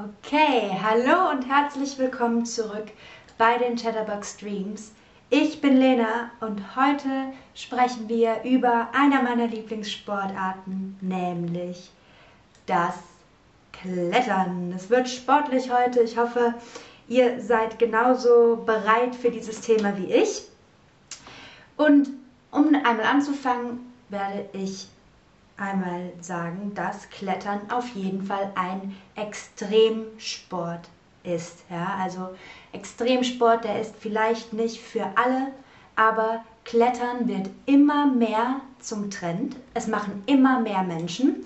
Okay, hallo und herzlich willkommen zurück bei den Chatterbox Streams. Ich bin Lena und heute sprechen wir über einer meiner Lieblingssportarten, nämlich das Klettern. Es wird sportlich heute. Ich hoffe, ihr seid genauso bereit für dieses Thema wie ich. Und um einmal anzufangen, werde ich einmal sagen, dass Klettern auf jeden Fall ein Extremsport ist. Ja, also Extremsport, der ist vielleicht nicht für alle, aber Klettern wird immer mehr zum Trend. Es machen immer mehr Menschen,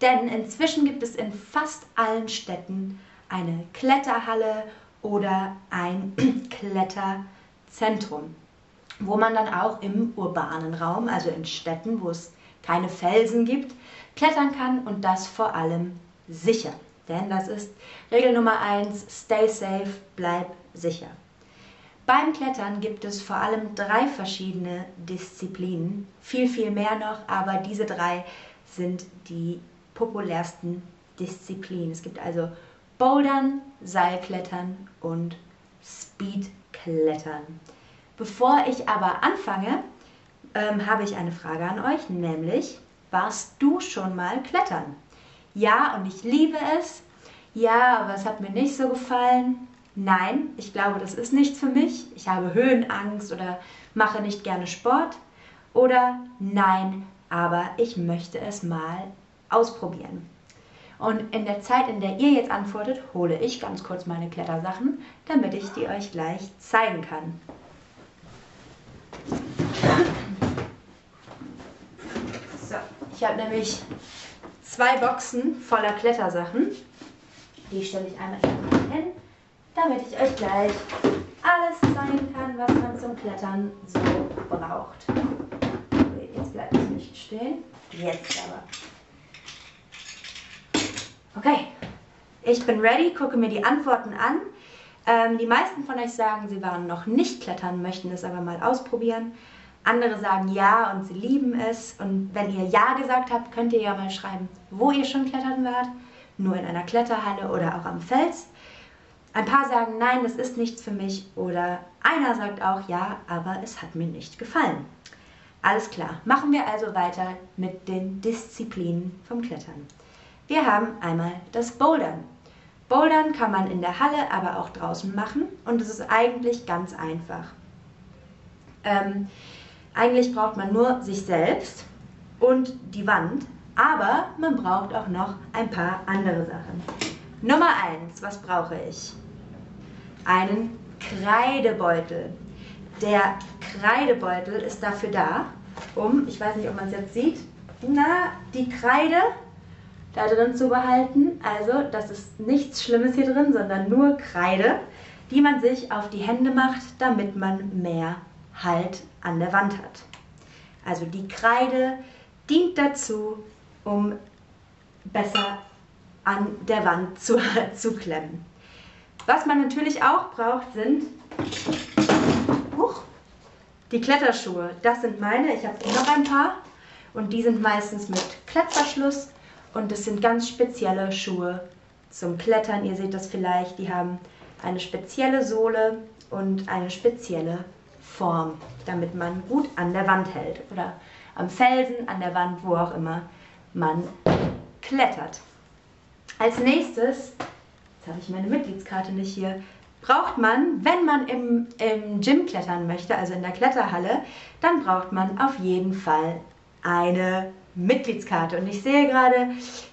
denn inzwischen gibt es in fast allen Städten eine Kletterhalle oder ein Kletterzentrum, wo man dann auch im urbanen Raum, also in Städten, wo es keine Felsen gibt, klettern kann und das vor allem sicher. Denn das ist Regel Nummer 1, stay safe, bleib sicher. Beim Klettern gibt es vor allem drei verschiedene Disziplinen, viel, viel mehr noch, aber diese drei sind die populärsten Disziplinen. Es gibt also Bouldern, Seilklettern und Speedklettern. Bevor ich aber anfange, ähm, habe ich eine Frage an euch, nämlich, warst du schon mal klettern? Ja, und ich liebe es. Ja, aber es hat mir nicht so gefallen. Nein, ich glaube, das ist nichts für mich. Ich habe Höhenangst oder mache nicht gerne Sport. Oder nein, aber ich möchte es mal ausprobieren. Und in der Zeit, in der ihr jetzt antwortet, hole ich ganz kurz meine Klettersachen, damit ich die euch gleich zeigen kann. Ich habe nämlich zwei Boxen voller Klettersachen. Die stelle ich einmal hin, damit ich euch gleich alles zeigen kann, was man zum Klettern so braucht. Jetzt bleibt es nicht stehen. Jetzt aber. Okay, ich bin ready, gucke mir die Antworten an. Ähm, die meisten von euch sagen, sie waren noch nicht klettern, möchten es aber mal ausprobieren. Andere sagen ja und sie lieben es. Und wenn ihr ja gesagt habt, könnt ihr ja mal schreiben, wo ihr schon klettern wart. Nur in einer Kletterhalle oder auch am Fels. Ein paar sagen, nein, das ist nichts für mich. Oder einer sagt auch, ja, aber es hat mir nicht gefallen. Alles klar, machen wir also weiter mit den Disziplinen vom Klettern. Wir haben einmal das Bouldern. Bouldern kann man in der Halle, aber auch draußen machen und es ist eigentlich ganz einfach. Ähm, eigentlich braucht man nur sich selbst und die Wand, aber man braucht auch noch ein paar andere Sachen. Nummer eins, was brauche ich? Einen Kreidebeutel. Der Kreidebeutel ist dafür da, um, ich weiß nicht, ob man es jetzt sieht, na, die Kreide da drin zu behalten. Also, das ist nichts Schlimmes hier drin, sondern nur Kreide, die man sich auf die Hände macht, damit man mehr Halt an der Wand hat. Also die Kreide dient dazu, um besser an der Wand zu, zu klemmen. Was man natürlich auch braucht, sind huch, die Kletterschuhe. Das sind meine, ich habe noch ein paar und die sind meistens mit Klettverschluss und das sind ganz spezielle Schuhe zum Klettern. Ihr seht das vielleicht, die haben eine spezielle Sohle und eine spezielle Form, damit man gut an der Wand hält oder am Felsen, an der Wand, wo auch immer man klettert. Als nächstes, jetzt habe ich meine Mitgliedskarte nicht hier, braucht man, wenn man im, im Gym klettern möchte, also in der Kletterhalle, dann braucht man auf jeden Fall eine Mitgliedskarte. Und ich sehe gerade,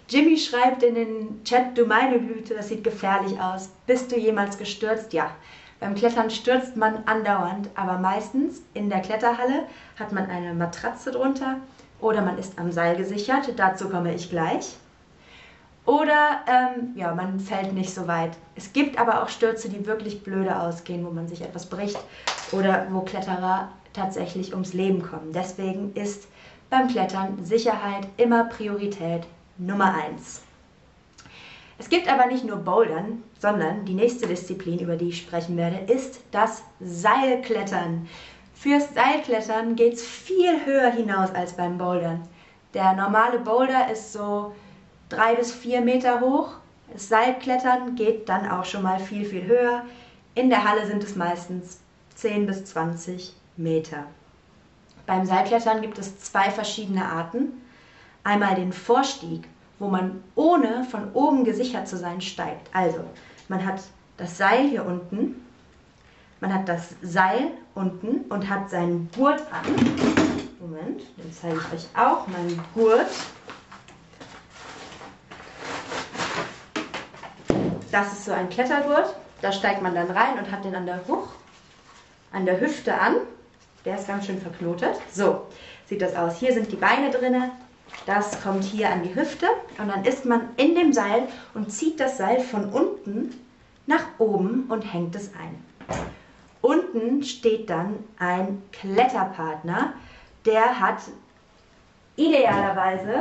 Jimmy schreibt in den Chat, du meine Güte, das sieht gefährlich aus. Bist du jemals gestürzt? Ja. Beim Klettern stürzt man andauernd, aber meistens in der Kletterhalle hat man eine Matratze drunter oder man ist am Seil gesichert, dazu komme ich gleich. Oder ähm, ja, man fällt nicht so weit. Es gibt aber auch Stürze, die wirklich blöde ausgehen, wo man sich etwas bricht oder wo Kletterer tatsächlich ums Leben kommen. Deswegen ist beim Klettern Sicherheit immer Priorität Nummer 1. Es gibt aber nicht nur Bouldern, sondern die nächste Disziplin, über die ich sprechen werde, ist das Seilklettern. Fürs Seilklettern geht es viel höher hinaus als beim Bouldern. Der normale Boulder ist so drei bis vier Meter hoch Das Seilklettern geht dann auch schon mal viel, viel höher. In der Halle sind es meistens 10 bis 20 Meter. Beim Seilklettern gibt es zwei verschiedene Arten. Einmal den Vorstieg, wo man ohne von oben gesichert zu sein steigt. Also, man hat das Seil hier unten, man hat das Seil unten und hat seinen Gurt an. Moment, den zeige ich euch auch, meinen Gurt. Das ist so ein Klettergurt. Da steigt man dann rein und hat den an der Huch, an der Hüfte an. Der ist ganz schön verknotet. So sieht das aus. Hier sind die Beine drin. Das kommt hier an die Hüfte und dann ist man in dem Seil und zieht das Seil von unten nach oben und hängt es ein. Unten steht dann ein Kletterpartner, der hat idealerweise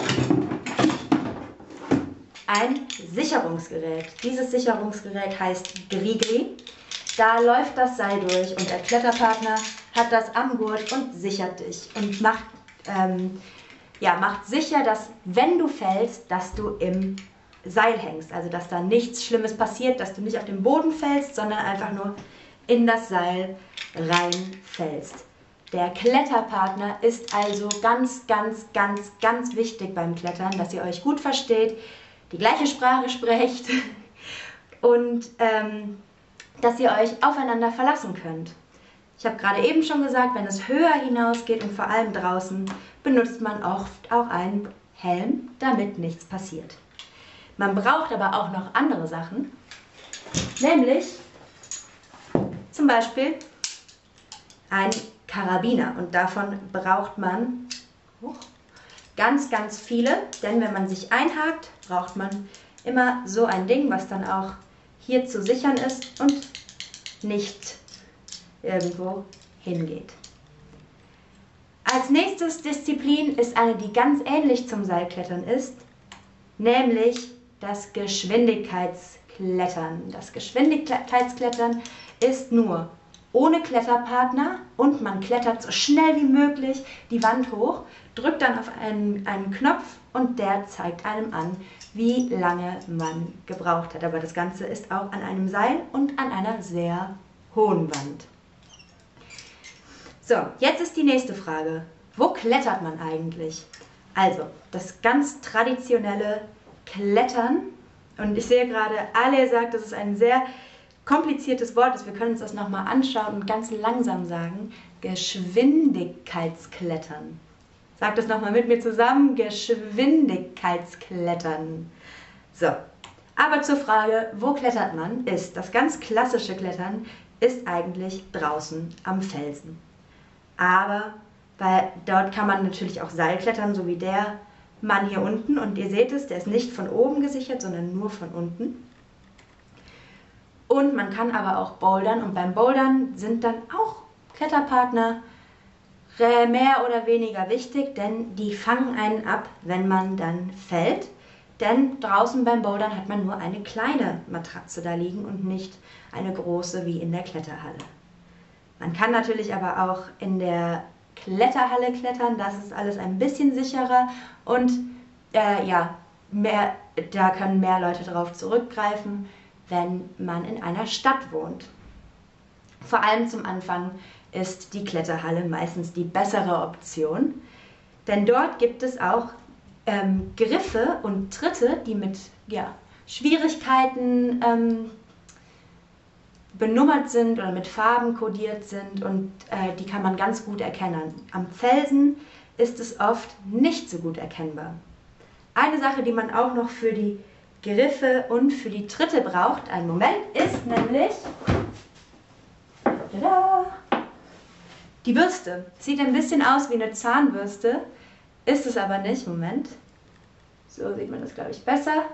ein Sicherungsgerät. Dieses Sicherungsgerät heißt Grigri. Da läuft das Seil durch und der Kletterpartner hat das am Gurt und sichert dich und macht, ähm, ja, macht sicher, dass wenn du fällst, dass du im Seil hängst. Also dass da nichts Schlimmes passiert, dass du nicht auf den Boden fällst, sondern einfach nur in das Seil reinfällst. Der Kletterpartner ist also ganz, ganz, ganz, ganz wichtig beim Klettern, dass ihr euch gut versteht, die gleiche Sprache sprecht und ähm, dass ihr euch aufeinander verlassen könnt. Ich habe gerade eben schon gesagt, wenn es höher hinausgeht und vor allem draußen, benutzt man oft auch einen Helm, damit nichts passiert. Man braucht aber auch noch andere Sachen, nämlich zum Beispiel ein Karabiner und davon braucht man ganz, ganz viele, denn wenn man sich einhakt, braucht man immer so ein Ding, was dann auch hier zu sichern ist und nicht irgendwo hingeht. Als nächstes Disziplin ist eine, die ganz ähnlich zum Seilklettern ist, nämlich das Geschwindigkeitsklettern. Das Geschwindigkeitsklettern ist nur ohne Kletterpartner und man klettert so schnell wie möglich die Wand hoch, drückt dann auf einen, einen Knopf und der zeigt einem an, wie lange man gebraucht hat. Aber das Ganze ist auch an einem Seil und an einer sehr hohen Wand. So, jetzt ist die nächste Frage. Wo klettert man eigentlich? Also, das ganz traditionelle Klettern. Und ich sehe gerade, alle sagt, das ist ein sehr kompliziertes Wort ist. Wir können uns das nochmal anschauen und ganz langsam sagen. Geschwindigkeitsklettern. Sag das nochmal mit mir zusammen. Geschwindigkeitsklettern. So. Aber zur Frage, wo klettert man, ist das ganz klassische Klettern ist eigentlich draußen am Felsen. Aber weil dort kann man natürlich auch Seilklettern, so wie der Mann hier unten. Und ihr seht es, der ist nicht von oben gesichert, sondern nur von unten. Und man kann aber auch bouldern und beim Bouldern sind dann auch Kletterpartner mehr oder weniger wichtig, denn die fangen einen ab, wenn man dann fällt. Denn draußen beim Bouldern hat man nur eine kleine Matratze da liegen und nicht eine große wie in der Kletterhalle. Man kann natürlich aber auch in der Kletterhalle klettern, das ist alles ein bisschen sicherer und äh, ja, mehr, da können mehr Leute darauf zurückgreifen wenn man in einer Stadt wohnt. Vor allem zum Anfang ist die Kletterhalle meistens die bessere Option, denn dort gibt es auch ähm, Griffe und Tritte, die mit ja, Schwierigkeiten ähm, benummert sind oder mit Farben kodiert sind und äh, die kann man ganz gut erkennen. Am Felsen ist es oft nicht so gut erkennbar. Eine Sache, die man auch noch für die Griffe und für die Tritte braucht, einen Moment, ist nämlich tada, die Bürste. Sieht ein bisschen aus wie eine Zahnbürste, ist es aber nicht. Moment. So sieht man das, glaube ich, besser.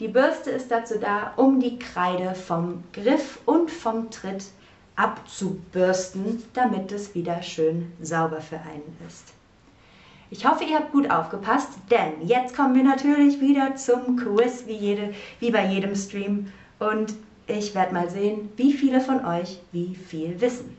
Die Bürste ist dazu da, um die Kreide vom Griff und vom Tritt abzubürsten, damit es wieder schön sauber für einen ist. Ich hoffe, ihr habt gut aufgepasst, denn jetzt kommen wir natürlich wieder zum Quiz, wie, jede, wie bei jedem Stream. Und ich werde mal sehen, wie viele von euch wie viel wissen.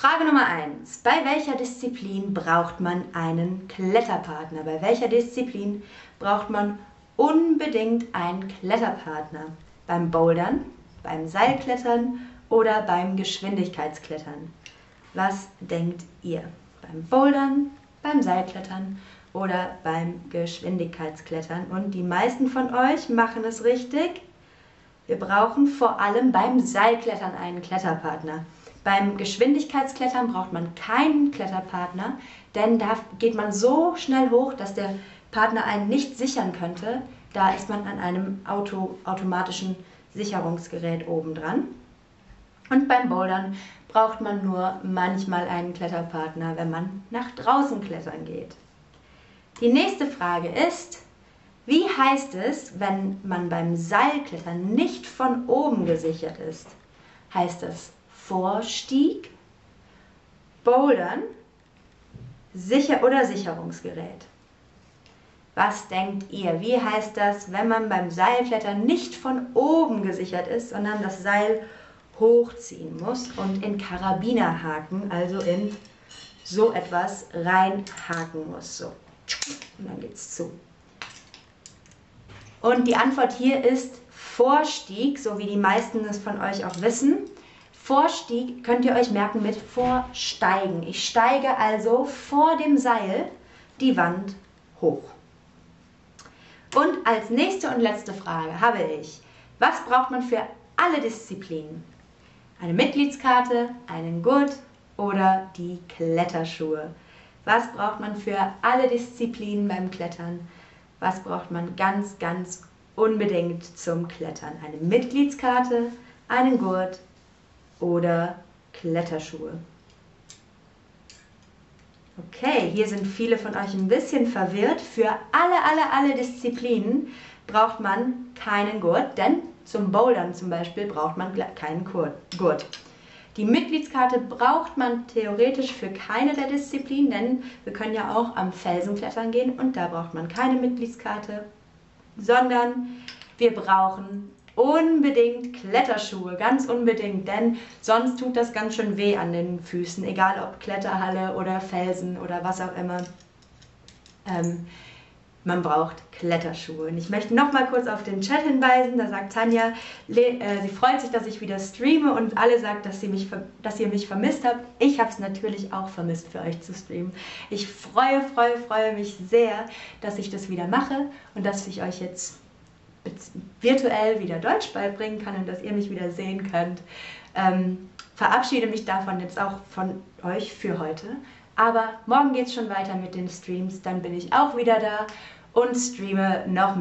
Frage Nummer 1. Bei welcher Disziplin braucht man einen Kletterpartner? Bei welcher Disziplin braucht man unbedingt einen Kletterpartner. Beim Bouldern, beim Seilklettern oder beim Geschwindigkeitsklettern. Was denkt ihr? Beim Bouldern, beim Seilklettern oder beim Geschwindigkeitsklettern? Und die meisten von euch machen es richtig. Wir brauchen vor allem beim Seilklettern einen Kletterpartner. Beim Geschwindigkeitsklettern braucht man keinen Kletterpartner, denn da geht man so schnell hoch, dass der Partner einen nicht sichern könnte. Da ist man an einem Auto, automatischen Sicherungsgerät oben dran. Und beim Bouldern braucht man nur manchmal einen Kletterpartner, wenn man nach draußen klettern geht. Die nächste Frage ist, wie heißt es, wenn man beim Seilklettern nicht von oben gesichert ist? Heißt es Vorstieg, Bouldern, Sicher oder Sicherungsgerät? Was denkt ihr? Wie heißt das, wenn man beim Seilklettern nicht von oben gesichert ist, sondern das Seil hochziehen muss und in Karabinerhaken, also in so etwas reinhaken muss. So. Und dann geht's zu. Und die Antwort hier ist Vorstieg, so wie die meisten es von euch auch wissen. Vorstieg könnt ihr euch merken mit Vorsteigen. Ich steige also vor dem Seil die Wand hoch. Und als nächste und letzte Frage habe ich, was braucht man für alle Disziplinen? Eine Mitgliedskarte, einen Gurt oder die Kletterschuhe? Was braucht man für alle Disziplinen beim Klettern? Was braucht man ganz, ganz unbedingt zum Klettern? Eine Mitgliedskarte, einen Gurt oder Kletterschuhe? Okay, hier sind viele von euch ein bisschen verwirrt. Für alle, alle, alle Disziplinen braucht man keinen Gurt, denn zum Bouldern zum Beispiel braucht man keinen Gurt. Die Mitgliedskarte braucht man theoretisch für keine der Disziplinen, denn wir können ja auch am Felsen klettern gehen und da braucht man keine Mitgliedskarte, sondern wir brauchen unbedingt Kletterschuhe, ganz unbedingt, denn sonst tut das ganz schön weh an den Füßen, egal ob Kletterhalle oder Felsen oder was auch immer. Ähm, man braucht Kletterschuhe. Und ich möchte noch mal kurz auf den Chat hinweisen. Da sagt Tanja, äh, sie freut sich, dass ich wieder streame und alle sagt, dass, sie mich, dass ihr mich vermisst habt. Ich habe es natürlich auch vermisst, für euch zu streamen. Ich freue, freue, freue mich sehr, dass ich das wieder mache und dass ich euch jetzt virtuell wieder Deutsch beibringen kann und dass ihr mich wieder sehen könnt. Ähm, verabschiede mich davon jetzt auch von euch für heute. Aber morgen geht es schon weiter mit den Streams. Dann bin ich auch wieder da und streame noch mehr.